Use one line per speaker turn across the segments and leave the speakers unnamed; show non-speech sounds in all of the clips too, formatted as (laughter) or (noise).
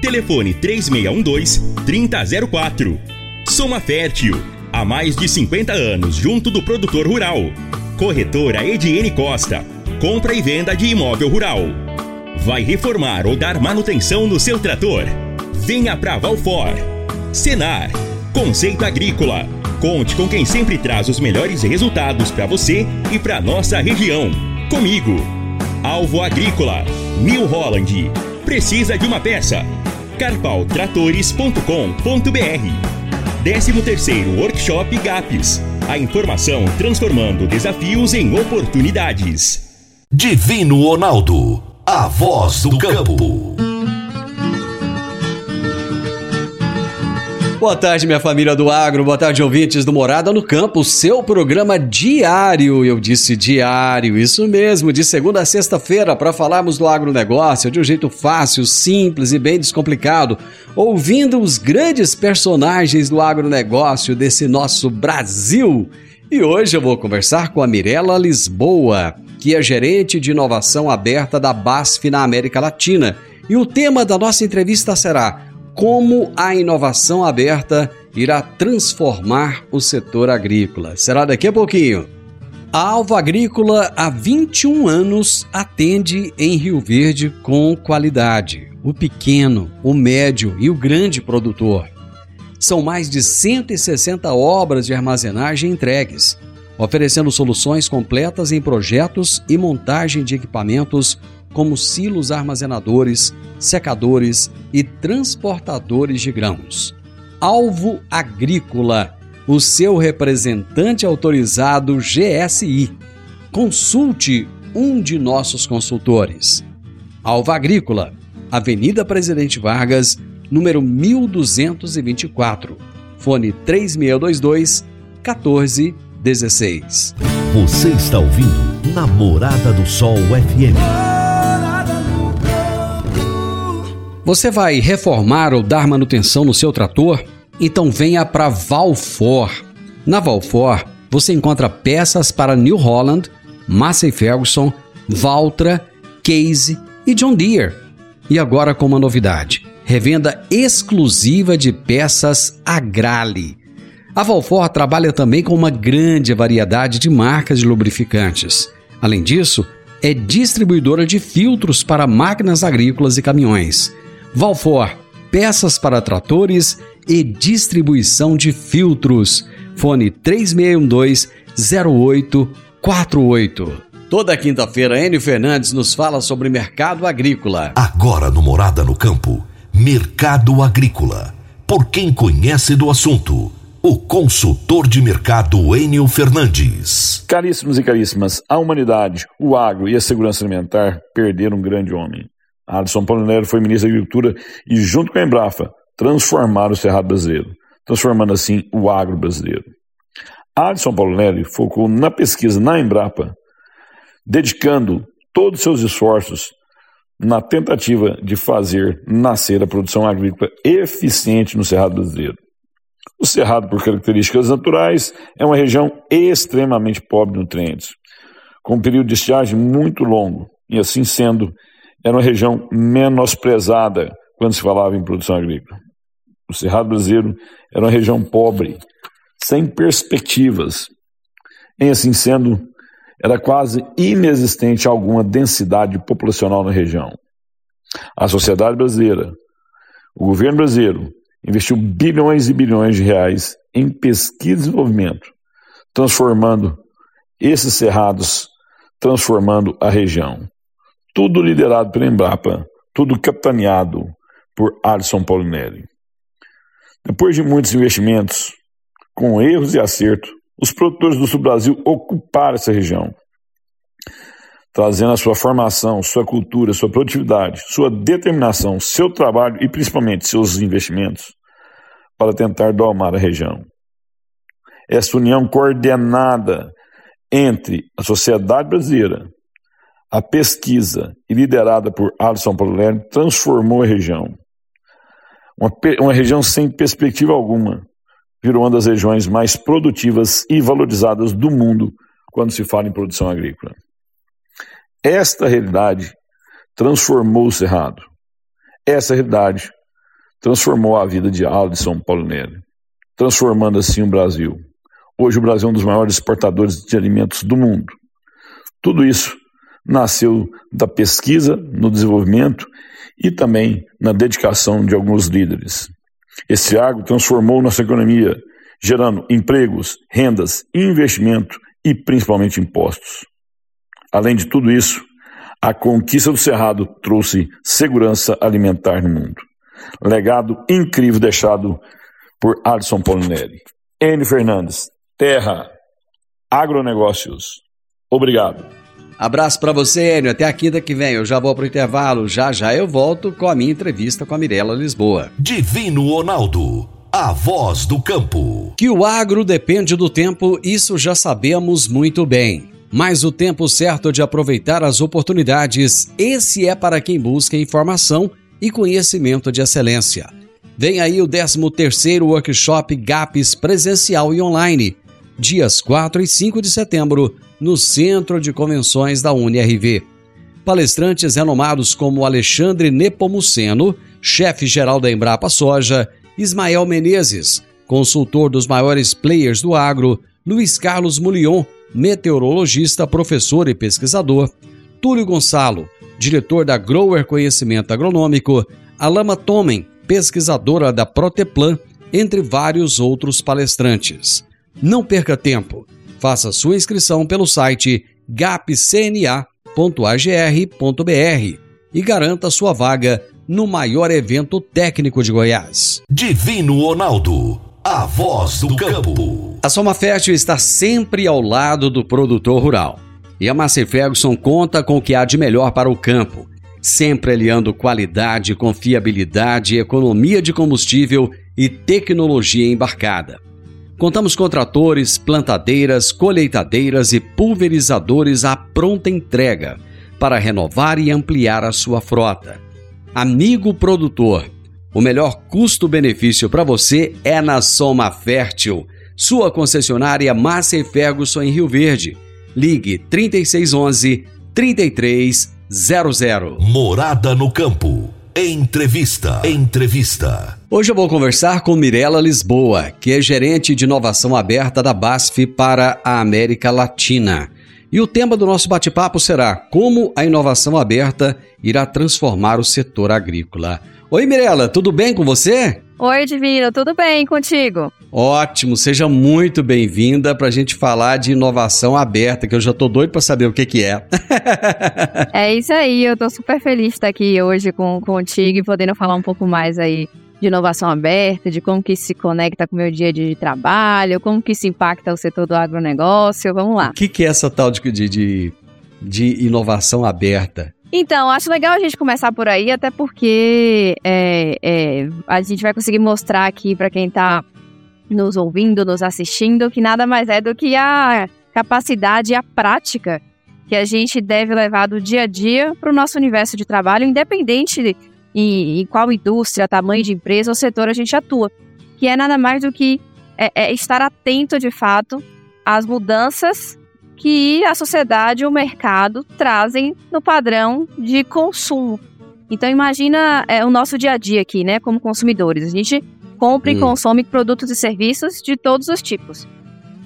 Telefone 3612-3004. Soma Fértil. Há mais de 50 anos junto do produtor rural. Corretora Ediene Costa. Compra e venda de imóvel rural. Vai reformar ou dar manutenção no seu trator? Venha pra Valfor. Senar. Conceito Agrícola. Conte com quem sempre traz os melhores resultados para você e para nossa região. Comigo. Alvo Agrícola. New Holland. Precisa de uma peça? carpaltratores.com.br 13 terceiro Workshop GAPS. A informação transformando desafios em oportunidades.
Divino Ronaldo, a voz do campo.
Boa tarde, minha família do agro, boa tarde, ouvintes do Morada no Campo, seu programa diário, eu disse diário, isso mesmo, de segunda a sexta-feira, para falarmos do agronegócio de um jeito fácil, simples e bem descomplicado, ouvindo os grandes personagens do agronegócio desse nosso Brasil. E hoje eu vou conversar com a Mirella Lisboa, que é gerente de inovação aberta da BASF na América Latina. E o tema da nossa entrevista será como a inovação aberta irá transformar o setor agrícola. Será daqui a pouquinho. A Alva Agrícola há 21 anos atende em Rio Verde com qualidade. O pequeno, o médio e o grande produtor. São mais de 160 obras de armazenagem entregues, oferecendo soluções completas em projetos e montagem de equipamentos como silos armazenadores, secadores e transportadores de grãos. Alvo Agrícola, o seu representante autorizado GSI. Consulte um de nossos consultores. Alva Agrícola, Avenida Presidente Vargas, número 1224. Fone 3622 1416.
Você está ouvindo Namorada do Sol FM.
Você vai reformar ou dar manutenção no seu trator? Então venha para Valfor. Na Valfor, você encontra peças para New Holland, Massey Ferguson, Valtra, Case e John Deere. E agora com uma novidade: revenda exclusiva de peças Agrale. A Valfor trabalha também com uma grande variedade de marcas de lubrificantes. Além disso, é distribuidora de filtros para máquinas agrícolas e caminhões. Valfor, peças para tratores e distribuição de filtros. Fone 3612-0848. Toda quinta-feira, Enio Fernandes nos fala sobre mercado agrícola.
Agora no Morada no Campo, Mercado Agrícola. Por quem conhece do assunto, o consultor de mercado Enio Fernandes.
Caríssimos e caríssimas, a humanidade, o agro e a segurança alimentar perderam um grande homem. Alisson Paulo Nero foi ministro da Agricultura e, junto com a Embrapa, transformaram o Cerrado brasileiro, transformando assim o agro brasileiro. Alisson Paulo Nero focou na pesquisa na Embrapa, dedicando todos os seus esforços na tentativa de fazer nascer a produção agrícola eficiente no Cerrado brasileiro. O Cerrado, por características naturais, é uma região extremamente pobre de nutrientes, com um período de estiagem muito longo, e assim sendo, era uma região menosprezada quando se falava em produção agrícola. O Cerrado Brasileiro era uma região pobre, sem perspectivas. Em assim sendo, era quase inexistente alguma densidade populacional na região. A sociedade brasileira, o governo brasileiro, investiu bilhões e bilhões de reais em pesquisa e desenvolvimento, transformando esses cerrados, transformando a região. Tudo liderado pela Embrapa, tudo capitaneado por Alisson Paulinelli. Depois de muitos investimentos, com erros e acertos, os produtores do sul Brasil ocuparam essa região. trazendo a sua formação, sua cultura, sua produtividade, sua determinação, seu trabalho e principalmente seus investimentos para tentar domar a região. Essa união coordenada entre a sociedade brasileira, a pesquisa liderada por Alisson Paulo transformou a região. Uma, uma região sem perspectiva alguma, virou uma das regiões mais produtivas e valorizadas do mundo quando se fala em produção agrícola. Esta realidade transformou o Cerrado. Essa realidade transformou a vida de Alisson Paulinelli, transformando assim o Brasil. Hoje o Brasil é um dos maiores exportadores de alimentos do mundo. Tudo isso nasceu da pesquisa, no desenvolvimento e também na dedicação de alguns líderes. Esse agro transformou nossa economia, gerando empregos, rendas, investimento e principalmente impostos. Além de tudo isso, a conquista do Cerrado trouxe segurança alimentar no mundo. Legado incrível deixado por Alisson Polinelli. N. Fernandes, Terra, Agronegócios. Obrigado.
Abraço para você, Enio. Até a quinta que vem. Eu já vou pro intervalo. Já já eu volto com a minha entrevista com a Mirella Lisboa.
Divino Ronaldo, a voz do campo.
Que o agro depende do tempo, isso já sabemos muito bem. Mas o tempo certo de aproveitar as oportunidades, esse é para quem busca informação e conhecimento de excelência. Vem aí o 13º Workshop GAPS presencial e online, dias 4 e 5 de setembro, no Centro de Convenções da UniRV. Palestrantes renomados como Alexandre Nepomuceno, chefe-geral da Embrapa Soja, Ismael Menezes, consultor dos maiores players do agro, Luiz Carlos Mulion, meteorologista, professor e pesquisador, Túlio Gonçalo, diretor da Grower Conhecimento Agronômico, Alama Tomen, pesquisadora da Proteplan, entre vários outros palestrantes. Não perca tempo. Faça sua inscrição pelo site gapcna.agr.br e garanta sua vaga no maior evento técnico de Goiás.
Divino Ronaldo, a voz do campo.
A Soma Fértil está sempre ao lado do produtor rural. E a Massey Ferguson conta com o que há de melhor para o campo, sempre aliando qualidade, confiabilidade, economia de combustível e tecnologia embarcada. Contamos com tratores, plantadeiras, colheitadeiras e pulverizadores à pronta entrega para renovar e ampliar a sua frota. Amigo produtor, o melhor custo-benefício para você é na Soma Fértil, sua concessionária Massa Ferguson em Rio Verde. Ligue 3611 3300.
Morada no campo. Entrevista. Entrevista.
Hoje eu vou conversar com Mirela Lisboa, que é gerente de inovação aberta da BASF para a América Latina. E o tema do nosso bate-papo será como a inovação aberta irá transformar o setor agrícola. Oi, Mirela, tudo bem com você?
Oi, Divina, tudo bem contigo?
Ótimo, seja muito bem-vinda para a gente falar de inovação aberta, que eu já estou doido para saber o que, que é. (laughs)
é isso aí, eu estou super feliz de estar aqui hoje com, contigo e podendo falar um pouco mais aí de inovação aberta, de como que isso se conecta com o meu dia de trabalho, como que isso impacta o setor do agronegócio, vamos lá.
O que, que é essa tal de, de, de inovação aberta?
Então, acho legal a gente começar por aí, até porque é, é, a gente vai conseguir mostrar aqui para quem está nos ouvindo, nos assistindo, que nada mais é do que a capacidade e a prática que a gente deve levar do dia a dia para o nosso universo de trabalho, independente em, em, qual indústria, tamanho de empresa ou setor a gente atua, que é nada mais do que é, é estar atento de fato às mudanças que a sociedade e o mercado trazem no padrão de consumo. Então imagina é, o nosso dia a dia aqui, né, como consumidores. A gente compra hum. e consome produtos e serviços de todos os tipos.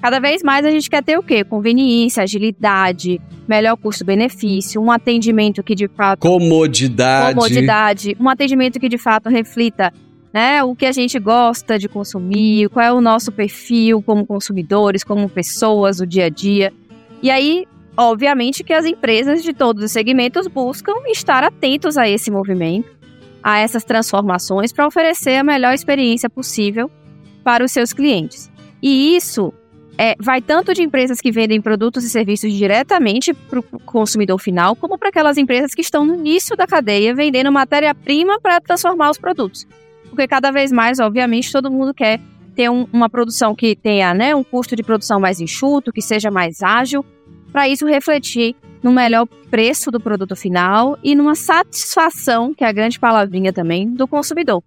Cada vez mais a gente quer ter o quê? Conveniência, agilidade, melhor custo-benefício, um atendimento que de fato.
Comodidade.
Comodidade. Um atendimento que de fato reflita né, o que a gente gosta de consumir, qual é o nosso perfil como consumidores, como pessoas, o dia a dia. E aí, obviamente, que as empresas de todos os segmentos buscam estar atentos a esse movimento, a essas transformações, para oferecer a melhor experiência possível para os seus clientes. E isso é, vai tanto de empresas que vendem produtos e serviços diretamente para o consumidor final, como para aquelas empresas que estão no início da cadeia vendendo matéria-prima para transformar os produtos. Porque cada vez mais, obviamente, todo mundo quer ter um, uma produção que tenha né, um custo de produção mais enxuto, que seja mais ágil, para isso refletir no melhor preço do produto final e numa satisfação, que é a grande palavrinha também, do consumidor.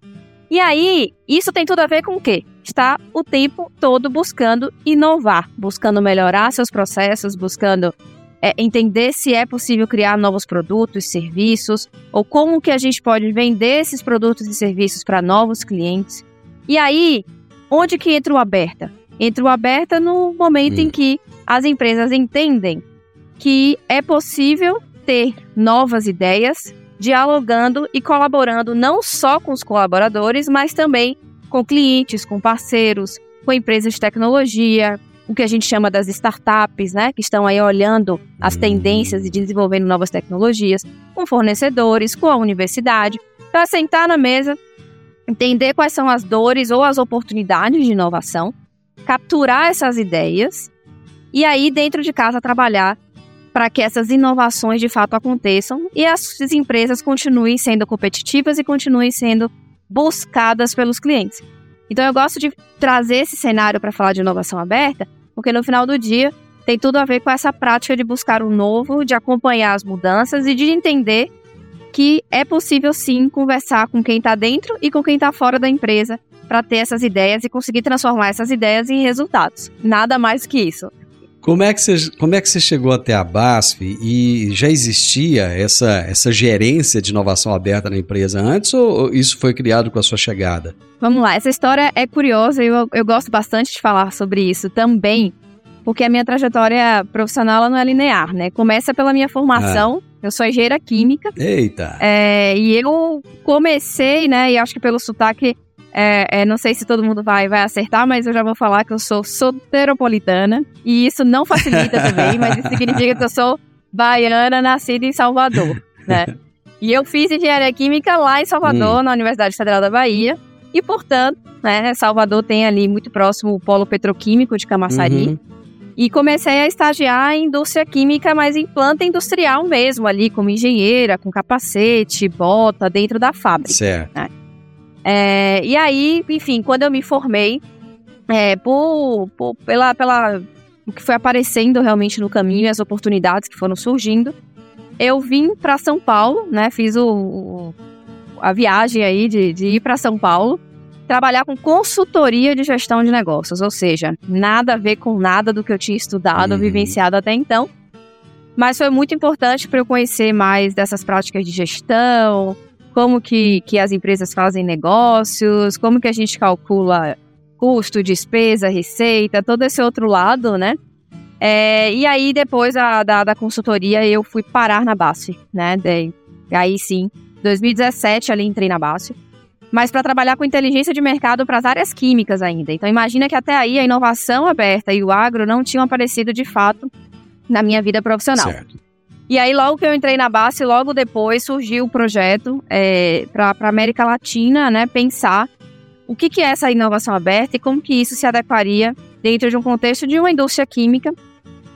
E aí, isso tem tudo a ver com o quê? Está o tempo todo buscando inovar, buscando melhorar seus processos, buscando é, entender se é possível criar novos produtos, serviços, ou como que a gente pode vender esses produtos e serviços para novos clientes. E aí, onde que entra o aberta? Entra o aberta no momento hum. em que as empresas entendem que é possível ter novas ideias, dialogando e colaborando não só com os colaboradores, mas também com clientes, com parceiros, com empresas de tecnologia, o que a gente chama das startups, né, que estão aí olhando as tendências e desenvolvendo novas tecnologias, com fornecedores, com a universidade, para sentar na mesa, entender quais são as dores ou as oportunidades de inovação, capturar essas ideias e aí dentro de casa trabalhar para que essas inovações de fato aconteçam e as empresas continuem sendo competitivas e continuem sendo buscadas pelos clientes. Então eu gosto de trazer esse cenário para falar de inovação aberta, porque no final do dia tem tudo a ver com essa prática de buscar o novo, de acompanhar as mudanças e de entender que é possível sim conversar com quem está dentro e com quem está fora da empresa para ter essas ideias e conseguir transformar essas ideias em resultados. Nada mais que isso.
Como é, que você, como é que você chegou até a BASF e já existia essa, essa gerência de inovação aberta na empresa antes ou isso foi criado com a sua chegada?
Vamos lá, essa história é curiosa e eu, eu gosto bastante de falar sobre isso também, porque a minha trajetória profissional não é linear, né? Começa pela minha formação, ah. eu sou engenheira química.
Eita!
É, e eu comecei, né, e acho que pelo sotaque é, é, não sei se todo mundo vai, vai acertar, mas eu já vou falar que eu sou soteropolitana. E isso não facilita (laughs) também, mas isso significa que eu sou baiana, nascida em Salvador, né? E eu fiz engenharia química lá em Salvador, hum. na Universidade Federal da Bahia. E, portanto, né, Salvador tem ali muito próximo o polo petroquímico de Camaçari. Uhum. E comecei a estagiar em indústria química, mas em planta industrial mesmo, ali como engenheira, com capacete, bota, dentro da fábrica.
Certo. Né?
É, e aí, enfim, quando eu me formei, é, por, por, pela, pela o que foi aparecendo realmente no caminho, as oportunidades que foram surgindo, eu vim para São Paulo, né? Fiz o, o, a viagem aí de, de ir para São Paulo, trabalhar com consultoria de gestão de negócios, ou seja, nada a ver com nada do que eu tinha estudado, uhum. vivenciado até então. Mas foi muito importante para eu conhecer mais dessas práticas de gestão, como que, que as empresas fazem negócios, como que a gente calcula custo, despesa, receita, todo esse outro lado, né? É, e aí, depois a, da, da consultoria, eu fui parar na BASF, né? De, aí sim, 2017 ali entrei na BASF. Mas para trabalhar com inteligência de mercado para as áreas químicas ainda. Então imagina que até aí a inovação aberta e o agro não tinham aparecido de fato na minha vida profissional. Certo. E aí, logo que eu entrei na base, logo depois surgiu o projeto é, para a América Latina, né? Pensar o que, que é essa inovação aberta e como que isso se adequaria dentro de um contexto de uma indústria química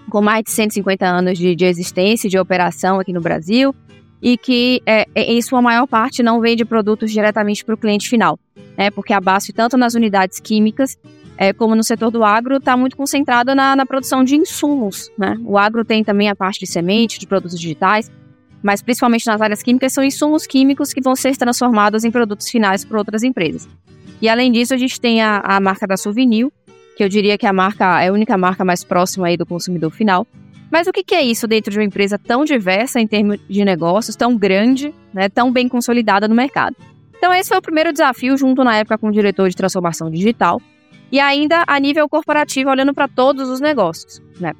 com mais de 150 anos de, de existência, de operação aqui no Brasil, e que, é, é, em sua maior parte, não vende produtos diretamente para o cliente final, né? Porque a BASF, tanto nas unidades químicas é, como no setor do agro, está muito concentrada na, na, produção de insumos. Né? O agro tem também a parte de semente, de produtos digitais, mas principalmente nas áreas químicas são insumos químicos que vão ser transformados em produtos finais por outras empresas. E além disso, a gente tem a, a marca da Souvenir, que eu diria que é a marca é a única marca mais próxima aí do consumidor final. Mas o que, que é isso dentro de uma empresa tão diversa em termos de negócios, tão grande, né, tão bem consolidada no mercado? Então esse foi o primeiro desafio, junto na época com o diretor de transformação digital, e ainda a nível corporativo, olhando para todos os negócios, né?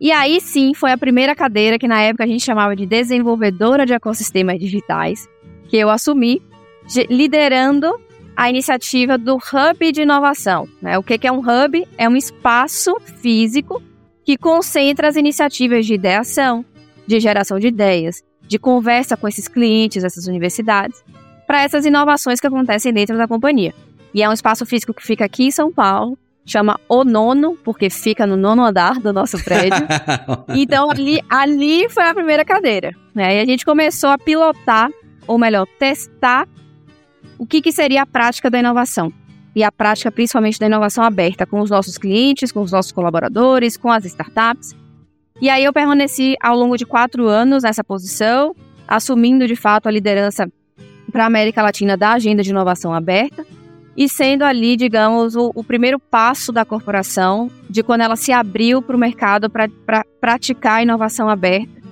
E aí sim foi a primeira cadeira que na época a gente chamava de desenvolvedora de ecossistemas digitais, que eu assumi, liderando a iniciativa do Hub de Inovação. Né? O que é um hub? É um espaço físico que concentra as iniciativas de ideação, de geração de ideias, de conversa com esses clientes, essas universidades, para essas inovações que acontecem dentro da companhia. E é um espaço físico que fica aqui em São Paulo, chama O Nono, porque fica no nono andar do nosso prédio. (laughs) então ali, ali foi a primeira cadeira. Né? E a gente começou a pilotar, ou melhor, testar o que, que seria a prática da inovação. E a prática principalmente da inovação aberta com os nossos clientes, com os nossos colaboradores, com as startups. E aí eu permaneci ao longo de quatro anos nessa posição, assumindo de fato a liderança para a América Latina da agenda de inovação aberta e sendo ali, digamos, o, o primeiro passo da corporação de quando ela se abriu para o mercado para pra praticar a inovação aberta.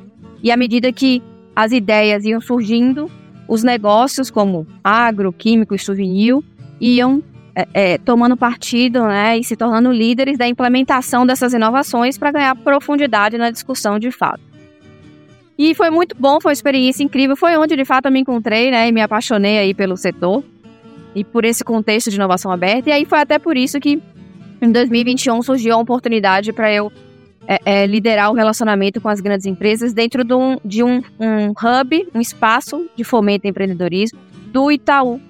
E à medida que as ideias iam surgindo, os negócios como agro, químico e souvenir iam é, é, tomando partido né, e se tornando líderes da implementação dessas inovações para ganhar profundidade na discussão de fato. E foi muito bom, foi uma experiência incrível, foi onde de fato eu me encontrei né, e me apaixonei aí pelo setor e por esse contexto de inovação aberta. E aí foi até por isso que em 2021 surgiu a oportunidade para eu é, é, liderar o relacionamento com as grandes empresas dentro de, um, de um, um hub, um espaço de fomento e empreendedorismo do Itaú.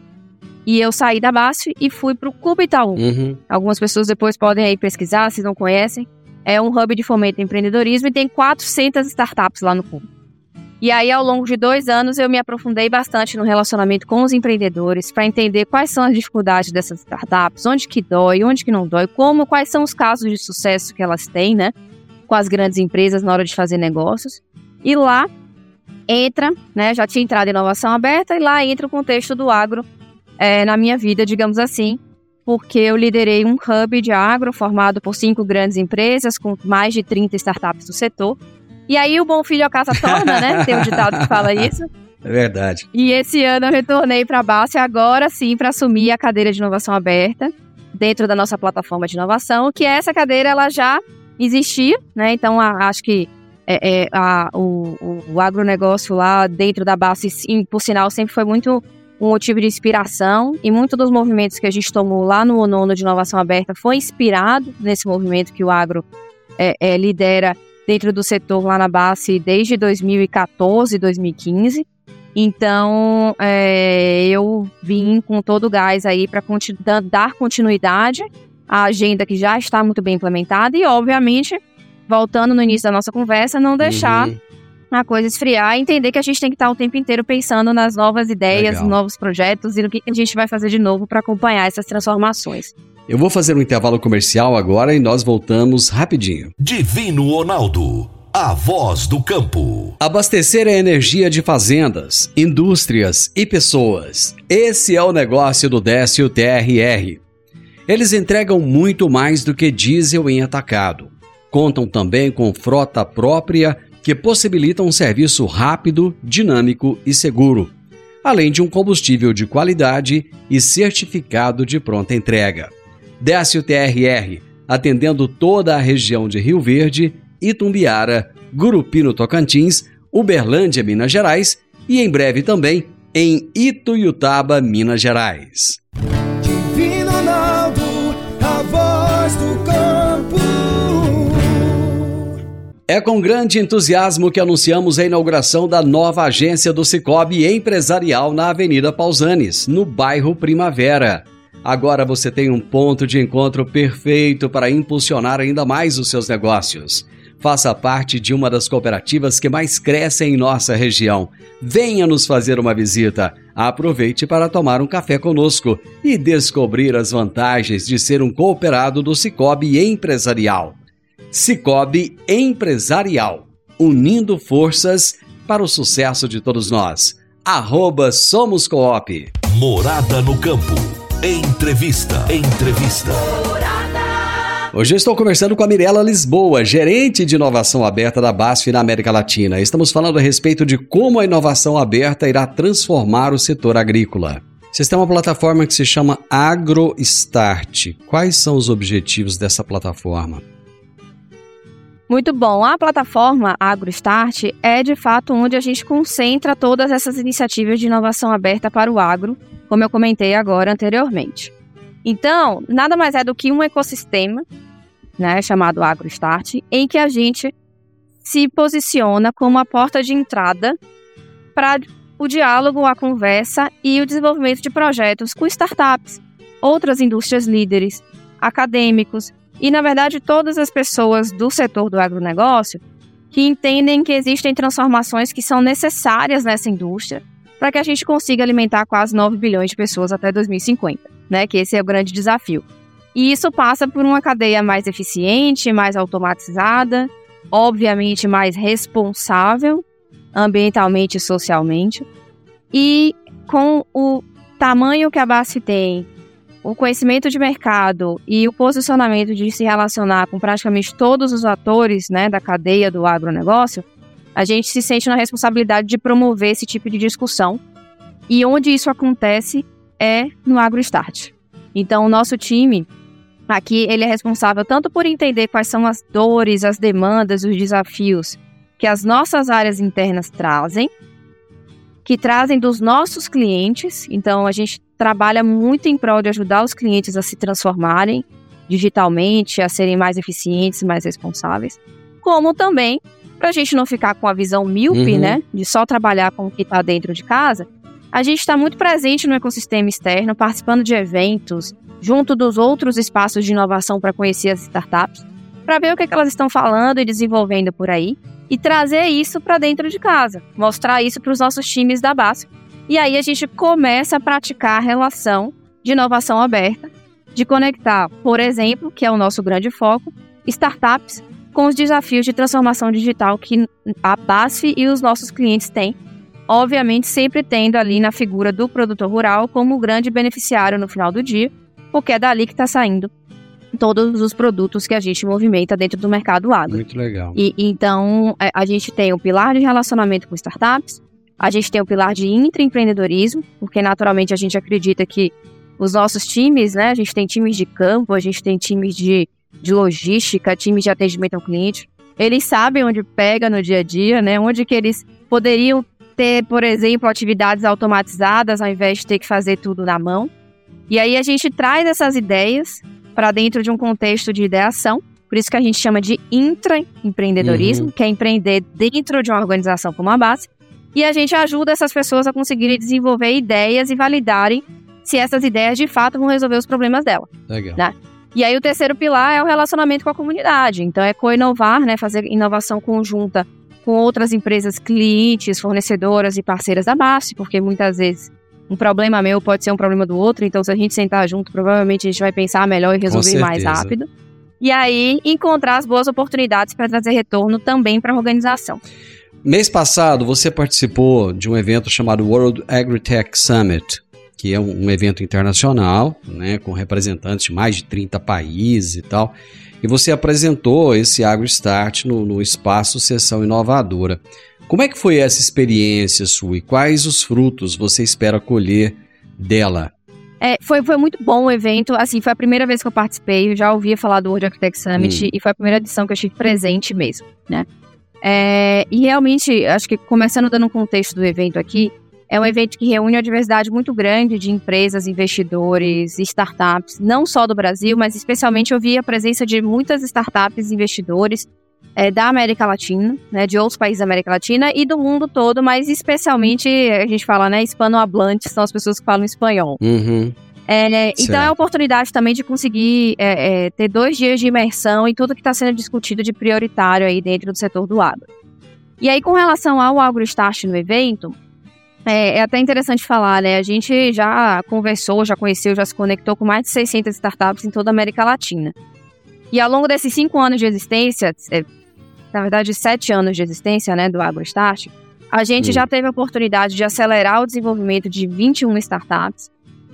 E eu saí da BASF e fui para o Clube Itaú. Uhum. Algumas pessoas depois podem aí pesquisar, se não conhecem. É um hub de fomento e empreendedorismo e tem 400 startups lá no clube. E aí, ao longo de dois anos, eu me aprofundei bastante no relacionamento com os empreendedores para entender quais são as dificuldades dessas startups, onde que dói, onde que não dói, como, quais são os casos de sucesso que elas têm, né, com as grandes empresas na hora de fazer negócios. E lá entra, né, já tinha entrado inovação aberta, e lá entra o contexto do agro é, na minha vida, digamos assim, porque eu liderei um hub de agro formado por cinco grandes empresas com mais de 30 startups do setor e aí o bom filho a casa torna, né? Tem um ditado que fala isso.
É verdade.
E esse ano eu retornei para a Basta agora sim para assumir a cadeira de inovação aberta dentro da nossa plataforma de inovação, que essa cadeira ela já existia, né? Então a, acho que é, é, a, o, o, agronegócio lá dentro da Basta, por sinal, sempre foi muito um motivo de inspiração e muito dos movimentos que a gente tomou lá no ONU de inovação aberta foi inspirado nesse movimento que o agro é, é lidera dentro do setor lá na base desde 2014, 2015. Então, é, eu vim com todo o gás aí para continu dar continuidade à agenda que já está muito bem implementada e, obviamente, voltando no início da nossa conversa, não deixar uhum. A coisa esfriar e entender que a gente tem que estar o tempo inteiro pensando nas novas ideias, Legal. novos projetos e no que a gente vai fazer de novo para acompanhar essas transformações.
Eu vou fazer um intervalo comercial agora e nós voltamos rapidinho.
Divino Ronaldo, a voz do campo.
Abastecer a energia de fazendas, indústrias e pessoas. Esse é o negócio do Décio TRR. Eles entregam muito mais do que diesel em atacado. Contam também com frota própria que possibilita um serviço rápido, dinâmico e seguro, além de um combustível de qualidade e certificado de pronta entrega. Décio TRR, atendendo toda a região de Rio Verde, Itumbiara, Gurupi no Tocantins, Uberlândia, Minas Gerais e em breve também em Ituiutaba, Minas Gerais. Divino Ronaldo, a voz do É com grande entusiasmo que anunciamos a inauguração da nova agência do Cicobi Empresarial na Avenida Pausanes, no bairro Primavera. Agora você tem um ponto de encontro perfeito para impulsionar ainda mais os seus negócios. Faça parte de uma das cooperativas que mais crescem em nossa região. Venha nos fazer uma visita. Aproveite para tomar um café conosco e descobrir as vantagens de ser um cooperado do Cicobi Empresarial. Cicobi Empresarial, unindo forças para o sucesso de todos nós. Arroba Somos Coop.
Morada no Campo. Entrevista. Entrevista.
Hoje eu estou conversando com a Mirela Lisboa, gerente de inovação aberta da BASF na América Latina. Estamos falando a respeito de como a inovação aberta irá transformar o setor agrícola. Vocês têm uma plataforma que se chama AgroStart. Quais são os objetivos dessa plataforma?
Muito bom. A plataforma AgroStart é de fato onde a gente concentra todas essas iniciativas de inovação aberta para o agro como eu comentei agora anteriormente. Então, nada mais é do que um ecossistema, né, chamado AgroStart, em que a gente se posiciona como a porta de entrada para o diálogo, a conversa e o desenvolvimento de projetos com startups, outras indústrias líderes, acadêmicos e, na verdade, todas as pessoas do setor do agronegócio que entendem que existem transformações que são necessárias nessa indústria para que a gente consiga alimentar quase 9 bilhões de pessoas até 2050, né? Que esse é o grande desafio. E isso passa por uma cadeia mais eficiente, mais automatizada, obviamente mais responsável ambientalmente e socialmente. E com o tamanho que a BASF tem, o conhecimento de mercado e o posicionamento de se relacionar com praticamente todos os atores né, da cadeia do agronegócio, a gente se sente na responsabilidade de promover esse tipo de discussão. E onde isso acontece é no AgroStart. Então, o nosso time aqui, ele é responsável tanto por entender quais são as dores, as demandas, os desafios que as nossas áreas internas trazem, que trazem dos nossos clientes. Então, a gente trabalha muito em prol de ajudar os clientes a se transformarem digitalmente, a serem mais eficientes, mais responsáveis, como também para a gente não ficar com a visão míope, uhum. né, de só trabalhar com o que está dentro de casa, a gente está muito presente no ecossistema externo, participando de eventos, junto dos outros espaços de inovação para conhecer as startups, para ver o que, é que elas estão falando e desenvolvendo por aí, e trazer isso para dentro de casa, mostrar isso para os nossos times da base. E aí a gente começa a praticar a relação de inovação aberta, de conectar, por exemplo, que é o nosso grande foco, startups com os desafios de transformação digital que a BASF e os nossos clientes têm. Obviamente, sempre tendo ali na figura do produtor rural como grande beneficiário no final do dia, porque é dali que está saindo todos os produtos que a gente movimenta dentro do mercado agro.
Muito legal.
E então é, a gente tem o pilar de relacionamento com startups, a gente tem o pilar de intraempreendedorismo, porque naturalmente a gente acredita que os nossos times, né, a gente tem times de campo, a gente tem times de de logística, times de atendimento ao cliente, eles sabem onde pega no dia a dia, né? Onde que eles poderiam ter, por exemplo, atividades automatizadas ao invés de ter que fazer tudo na mão. E aí a gente traz essas ideias para dentro de um contexto de ideação. Por isso que a gente chama de intraempreendedorismo, uhum. que é empreender dentro de uma organização como a base. E a gente ajuda essas pessoas a conseguirem desenvolver ideias e validarem se essas ideias de fato vão resolver os problemas dela.
Legal.
Né? E aí o terceiro pilar é o relacionamento com a comunidade. Então é co-inovar, né, fazer inovação conjunta com outras empresas clientes, fornecedoras e parceiras da BASF, porque muitas vezes um problema meu pode ser um problema do outro, então se a gente sentar junto, provavelmente a gente vai pensar melhor e resolver mais rápido. E aí encontrar as boas oportunidades para trazer retorno também para a organização.
Mês passado você participou de um evento chamado World Agritech Summit que é um, um evento internacional, né, com representantes de mais de 30 países e tal. E você apresentou esse AgroStart no, no espaço Sessão Inovadora. Como é que foi essa experiência sua e quais os frutos você espera colher dela?
É, foi, foi muito bom o evento. Assim, foi a primeira vez que eu participei. Eu já ouvia falar do World Architect Summit hum. e foi a primeira edição que eu estive presente mesmo, né? É, e realmente, acho que começando dando um contexto do evento aqui, é um evento que reúne uma diversidade muito grande de empresas, investidores, startups, não só do Brasil, mas especialmente eu vi a presença de muitas startups investidores é, da América Latina, né, de outros países da América Latina e do mundo todo, mas especialmente, a gente fala, né, hispanohablantes, são as pessoas que falam espanhol.
Uhum.
É, então é a oportunidade também de conseguir é, é, ter dois dias de imersão em tudo que está sendo discutido de prioritário aí dentro do setor do agro. E aí, com relação ao AgroStart no evento, é, é, até interessante falar, né? A gente já conversou, já conheceu, já se conectou com mais de 600 startups em toda a América Latina. E ao longo desses cinco anos de existência, é, na verdade, sete anos de existência, né, do AgroStart, a gente hum. já teve a oportunidade de acelerar o desenvolvimento de 21 startups.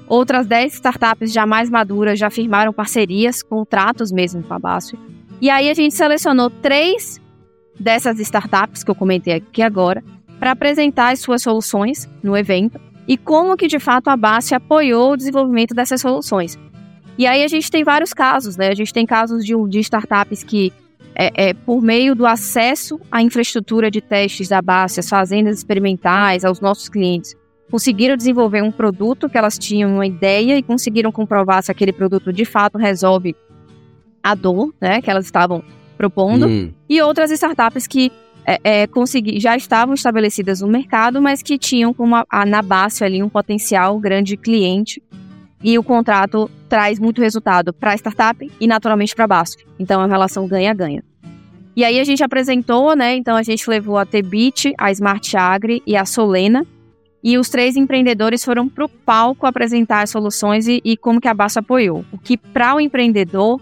Outras 10 startups já mais maduras já firmaram parcerias, contratos mesmo com a BASF. E aí a gente selecionou três dessas startups que eu comentei aqui agora para apresentar as suas soluções no evento e como que de fato a BASF apoiou o desenvolvimento dessas soluções. E aí a gente tem vários casos, né? A gente tem casos de, de startups que, é, é, por meio do acesso à infraestrutura de testes da BASF, as fazendas experimentais, aos nossos clientes, conseguiram desenvolver um produto que elas tinham uma ideia e conseguiram comprovar se aquele produto de fato resolve a dor, né, que elas estavam propondo. Hum. E outras startups que é, é, consegui, já estavam estabelecidas no mercado, mas que tinham como a, a, na base ali um potencial grande cliente e o contrato traz muito resultado para a startup e naturalmente para a BASF. Então é uma relação ganha-ganha. E aí a gente apresentou, né? Então a gente levou a Tebit, a Smart Agri e a Solena. E os três empreendedores foram para o palco apresentar as soluções e, e, como que a BASF apoiou. O que para o empreendedor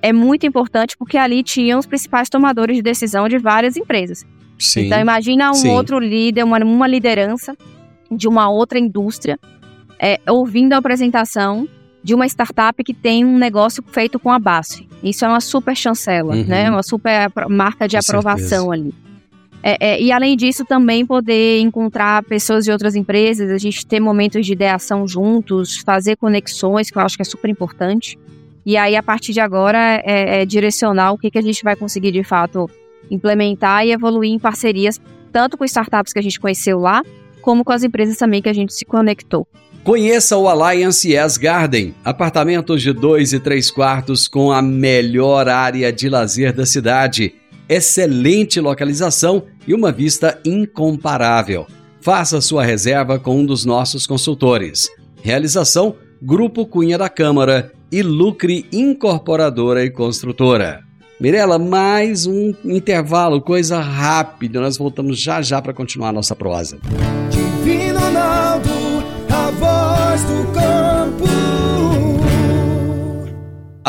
é muito importante porque ali tinham os principais tomadores de decisão de várias empresas. Sim, então imagina um sim. outro líder, uma, uma liderança de uma outra indústria é, ouvindo a apresentação de uma startup que tem um negócio feito com a BASF. Isso é uma super chancela, uhum. né? Uma super marca de com aprovação certeza. ali. É, é, e além disso, também poder encontrar pessoas de outras empresas, a gente ter momentos de ideação juntos, fazer conexões, que eu acho que é super importante. E aí, a partir de agora, é, é direcionar o que, que a gente vai conseguir de fato implementar e evoluir em parcerias, tanto com startups que a gente conheceu lá, como com as empresas também que a gente se conectou.
Conheça o Alliance Yes Garden, apartamentos de dois e três quartos com a melhor área de lazer da cidade, excelente localização e uma vista incomparável. Faça sua reserva com um dos nossos consultores. Realização: Grupo Cunha da Câmara e Lucre Incorporadora e Construtora. Mirela, mais um intervalo, coisa rápida. Nós voltamos já já para continuar a nossa prosa. Divino Ronaldo voz do campo.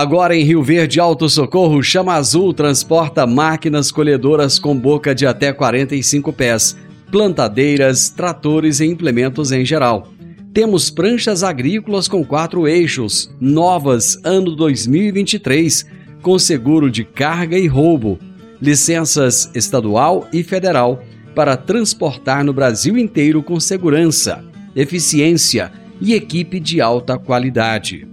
Agora em Rio Verde Alto Socorro, Chama Azul transporta máquinas colhedoras com boca de até 45 pés, plantadeiras, tratores e implementos em geral. Temos pranchas agrícolas com quatro eixos, novas ano 2023, com seguro de carga e roubo, licenças estadual e federal para transportar no Brasil inteiro com segurança eficiência e equipe de alta qualidade.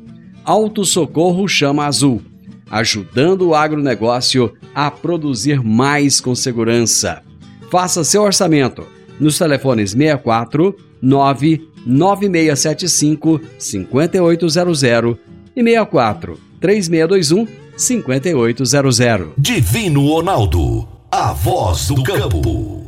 Auto Socorro Chama Azul, ajudando o agronegócio a produzir mais com segurança. Faça seu orçamento nos telefones 64 99675 5800 e 64 3621 5800.
Divino Ronaldo, a voz do campo.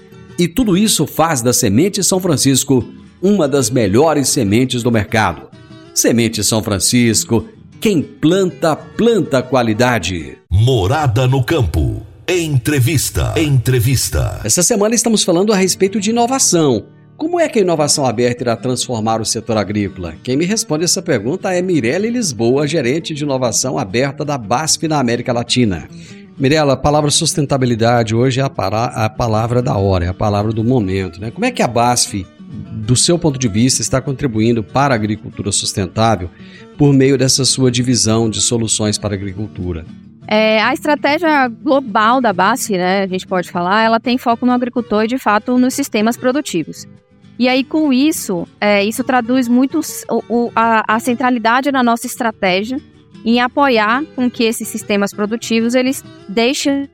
e tudo isso faz da Semente São Francisco uma das melhores sementes do mercado. Semente São Francisco, quem planta, planta qualidade.
Morada no campo. Entrevista. Entrevista.
Essa semana estamos falando a respeito de inovação. Como é que a inovação aberta irá transformar o setor agrícola? Quem me responde essa pergunta é Mirelle Lisboa, gerente de inovação aberta da BASF na América Latina. Mirela, a palavra sustentabilidade hoje é a, para, a palavra da hora, é a palavra do momento. Né? Como é que a BASF, do seu ponto de vista, está contribuindo para a agricultura sustentável por meio dessa sua divisão de soluções para a agricultura?
É, a estratégia global da BASF, né, a gente pode falar, ela tem foco no agricultor e, de fato, nos sistemas produtivos. E aí, com isso, é, isso traduz muito o, o, a, a centralidade na nossa estratégia em apoiar com que esses sistemas produtivos eles deixem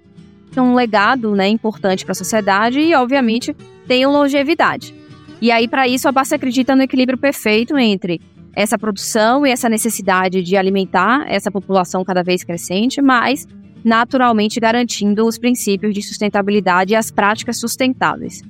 um legado né, importante para a sociedade e, obviamente, tenham longevidade. E aí, para isso, a Basta acredita no equilíbrio perfeito entre essa produção e essa necessidade de alimentar essa população cada vez crescente, mas naturalmente garantindo os princípios de sustentabilidade e as práticas sustentáveis.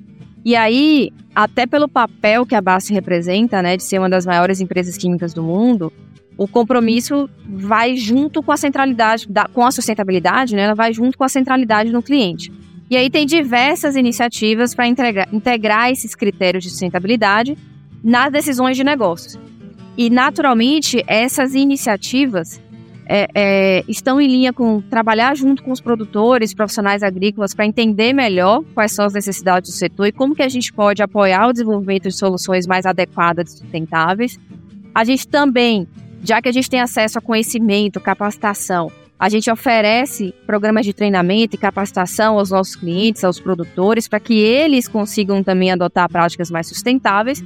E aí, até pelo papel que a Basta representa, né, de ser uma das maiores empresas químicas do mundo, o compromisso vai junto com a centralidade, da, com a sustentabilidade, né? Ela vai junto com a centralidade no cliente. E aí tem diversas iniciativas para integrar esses critérios de sustentabilidade nas decisões de negócios. E, naturalmente, essas iniciativas é, é, estão em linha com trabalhar junto com os produtores, profissionais agrícolas, para entender melhor quais são as necessidades do setor e como que a gente pode apoiar o desenvolvimento de soluções mais adequadas e sustentáveis. A gente também já que a gente tem acesso a conhecimento, capacitação, a gente oferece programas de treinamento e capacitação aos nossos clientes, aos produtores, para que eles consigam também adotar práticas mais sustentáveis.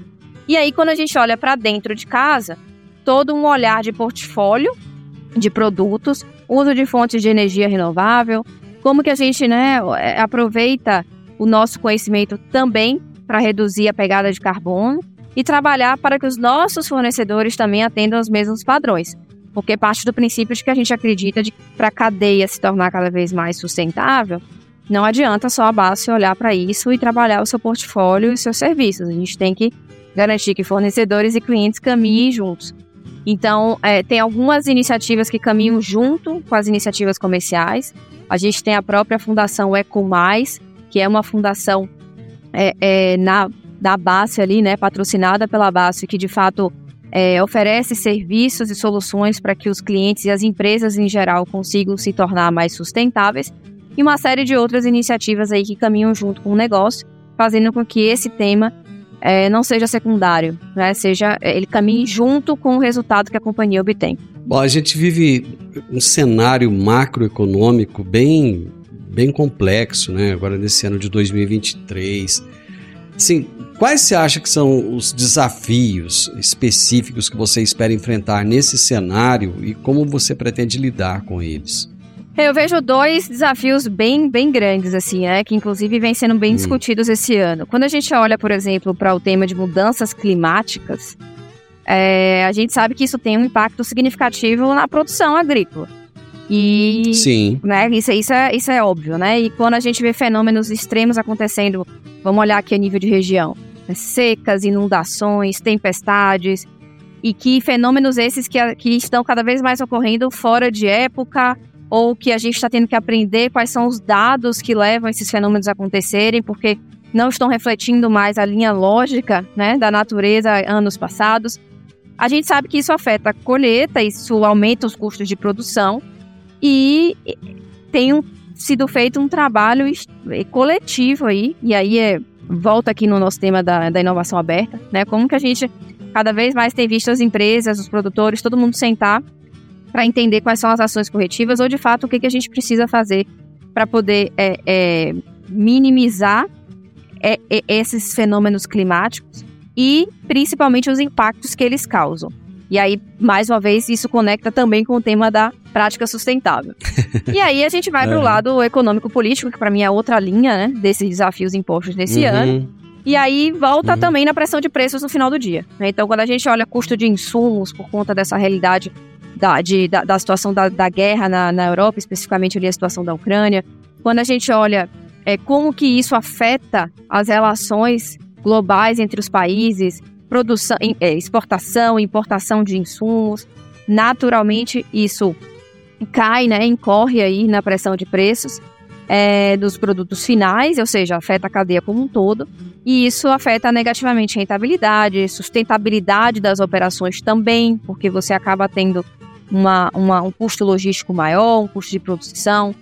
E aí, quando a gente olha para dentro de casa, todo um olhar de portfólio de produtos, uso de fontes de energia renovável, como que a gente né, é, aproveita o nosso conhecimento também para reduzir a pegada de carbono e trabalhar para que os nossos fornecedores também atendam aos mesmos padrões. Porque parte do princípio de que a gente acredita de para a cadeia se tornar cada vez mais sustentável, não adianta só a base olhar para isso e trabalhar o seu portfólio e seus serviços. A gente tem que garantir que fornecedores e clientes caminhem juntos. Então, é, tem algumas iniciativas que caminham junto com as iniciativas comerciais. A gente tem a própria Fundação Eco Mais, que é uma fundação é, é, na, da BASF ali, né, patrocinada pela BASF, que de fato é, oferece serviços e soluções para que os clientes e as empresas em geral consigam se tornar mais sustentáveis. E uma série de outras iniciativas aí que caminham junto com o negócio, fazendo com que esse tema é, não seja secundário, né? Seja é, ele caminhe junto com o resultado que a companhia obtém.
Bom, a gente vive um cenário macroeconômico bem, bem complexo, né? Agora nesse ano de 2023. Assim, quais você acha que são os desafios específicos que você espera enfrentar nesse cenário e como você pretende lidar com eles?
Eu vejo dois desafios bem, bem grandes, assim, né? Que inclusive vêm sendo bem hum. discutidos esse ano. Quando a gente olha, por exemplo, para o tema de mudanças climáticas, é, a gente sabe que isso tem um impacto significativo na produção agrícola. E,
Sim.
Né, isso, isso, é, isso é óbvio, né? E quando a gente vê fenômenos extremos acontecendo, vamos olhar aqui a nível de região, né? secas, inundações, tempestades, e que fenômenos esses que, que estão cada vez mais ocorrendo fora de época, ou que a gente está tendo que aprender quais são os dados que levam esses fenômenos a acontecerem, porque não estão refletindo mais a linha lógica né, da natureza anos passados. A gente sabe que isso afeta a colheita, isso aumenta os custos de produção e tem um, sido feito um trabalho coletivo aí, e aí é, volta aqui no nosso tema da, da inovação aberta, né? Como que a gente cada vez mais tem visto as empresas, os produtores, todo mundo sentar para entender quais são as ações corretivas ou, de fato, o que, que a gente precisa fazer para poder é, é, minimizar é, é, esses fenômenos climáticos e, principalmente, os impactos que eles causam. E aí, mais uma vez, isso conecta também com o tema da prática sustentável. (laughs) e aí a gente vai para o lado econômico-político, que para mim é outra linha né, desses desafios impostos nesse uhum. ano. E aí volta uhum. também na pressão de preços no final do dia. Então, quando a gente olha custo de insumos por conta dessa realidade da, de, da, da, situação da, da guerra na, na, Europa, especificamente ali a situação da Ucrânia, quando a gente olha é, como que isso afeta as relações globais entre os países, produção, é, exportação, importação de insumos, naturalmente isso cai, né, incorre aí na pressão de preços é, dos produtos finais, ou seja, afeta a cadeia como um todo, e isso afeta negativamente a rentabilidade, sustentabilidade das operações também, porque você acaba tendo uma, uma, um custo logístico maior, um custo de produção.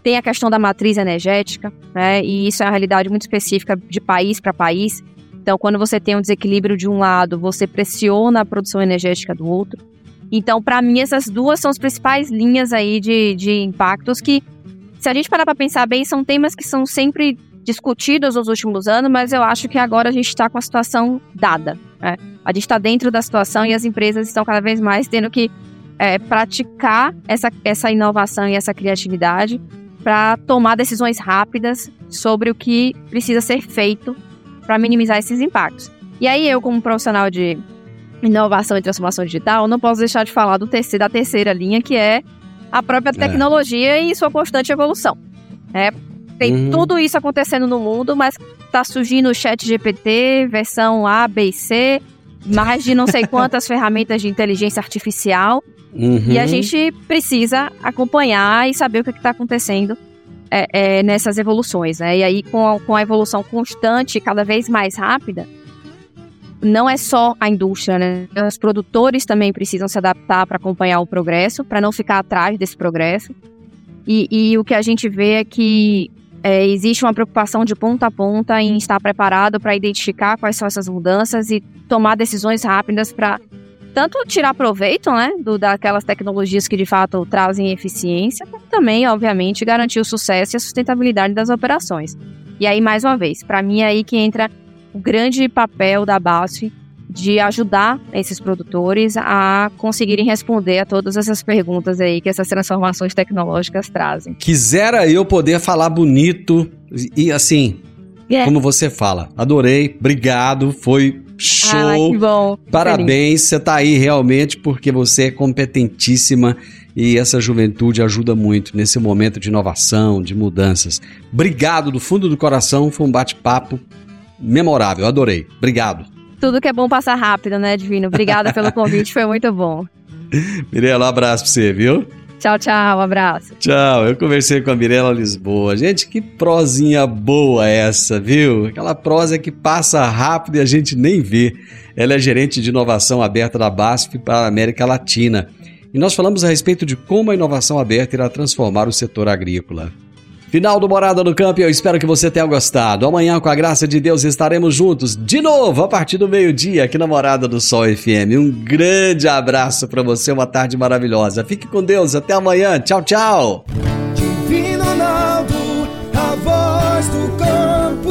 Tem a questão da matriz energética, né, e isso é uma realidade muito específica de país para país. Então, quando você tem um desequilíbrio de um lado, você pressiona a produção energética do outro. Então, para mim, essas duas são as principais linhas aí de, de impactos que se a gente parar para pensar bem, são temas que são sempre discutidos nos últimos anos, mas eu acho que agora a gente está com a situação dada. Né? A gente está dentro da situação e as empresas estão cada vez mais tendo que é, praticar essa, essa inovação e essa criatividade para tomar decisões rápidas sobre o que precisa ser feito para minimizar esses impactos. E aí eu, como profissional de inovação e transformação digital, não posso deixar de falar do terceiro, da terceira linha, que é a própria é. tecnologia é. e sua constante evolução. É, tem uhum. tudo isso acontecendo no mundo, mas está surgindo o chat GPT, versão A, B e C, mais de não sei quantas (laughs) ferramentas de inteligência artificial. Uhum. E a gente precisa acompanhar e saber o que está acontecendo é, é, nessas evoluções. Né? E aí, com a, com a evolução constante, cada vez mais rápida, não é só a indústria, né? Os produtores também precisam se adaptar para acompanhar o progresso, para não ficar atrás desse progresso. E, e, o que a gente vê é que é, existe uma preocupação de ponta a ponta em estar preparado para identificar quais são essas mudanças e tomar decisões rápidas para tanto tirar proveito, né, do, daquelas tecnologias que de fato trazem eficiência, como também, obviamente, garantir o sucesso e a sustentabilidade das operações. E aí, mais uma vez, para mim é aí que entra o grande papel da BASF de ajudar esses produtores a conseguirem responder a todas essas perguntas aí que essas transformações tecnológicas trazem.
Quisera eu poder falar bonito e assim, é. como você fala. Adorei, obrigado, foi show. Ah,
que bom.
Parabéns, você está aí realmente porque você é competentíssima e essa juventude ajuda muito nesse momento de inovação, de mudanças. Obrigado do fundo do coração, foi um bate-papo memorável, adorei. Obrigado.
Tudo que é bom passa rápido, né, Divino? Obrigada pelo (laughs) convite, foi muito bom.
Mirela, um abraço pra você, viu?
Tchau, tchau, um abraço.
Tchau, eu conversei com a Mirela Lisboa. Gente, que prosinha boa essa, viu? Aquela prosa que passa rápido e a gente nem vê. Ela é gerente de inovação aberta da BASF para a América Latina. E nós falamos a respeito de como a inovação aberta irá transformar o setor agrícola. Final do Morada no Campo, eu espero que você tenha gostado. Amanhã, com a graça de Deus, estaremos juntos de novo a partir do meio-dia aqui na Morada do Sol FM. Um grande abraço para você, uma tarde maravilhosa. Fique com Deus, até amanhã. Tchau, tchau. Divino Ronaldo, a voz do campo.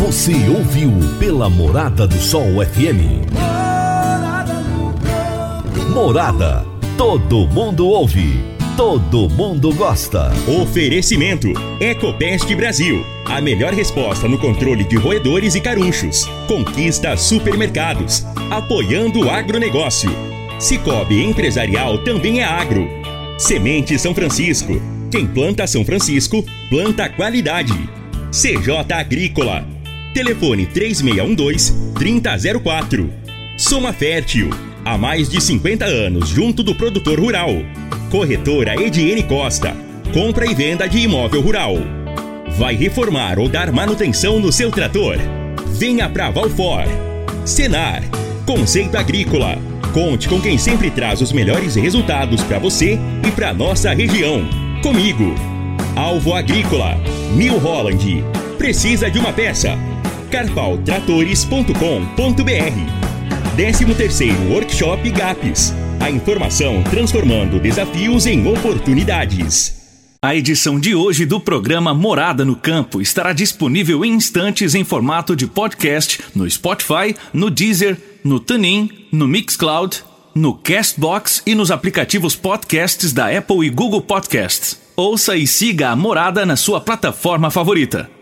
Você ouviu pela Morada do Sol FM. Morada, todo mundo ouve todo mundo gosta.
Oferecimento: Ecopest Brasil. A melhor resposta no controle de roedores e carunchos. Conquista supermercados. Apoiando o agronegócio. Cicobi Empresarial também é agro. Semente São Francisco. Quem planta São Francisco, planta qualidade. CJ Agrícola. Telefone 3612-3004. Soma Fértil. Há mais de 50 anos junto do produtor rural. Corretora Ediene Costa. Compra e venda de imóvel rural. Vai reformar ou dar manutenção no seu trator? Venha para Valfor. Senar. Conceito Agrícola. Conte com quem sempre traz os melhores resultados para você e para nossa região. Comigo. Alvo Agrícola. New Holland. Precisa de uma peça? carpaltratores.com.br 13 terceiro Workshop GAPS a informação transformando desafios em oportunidades. A edição de hoje do programa Morada no Campo estará disponível em instantes em formato de podcast no Spotify, no Deezer, no TuneIn, no Mixcloud, no Castbox e nos aplicativos podcasts da Apple e Google Podcasts. Ouça e siga a Morada na sua plataforma favorita.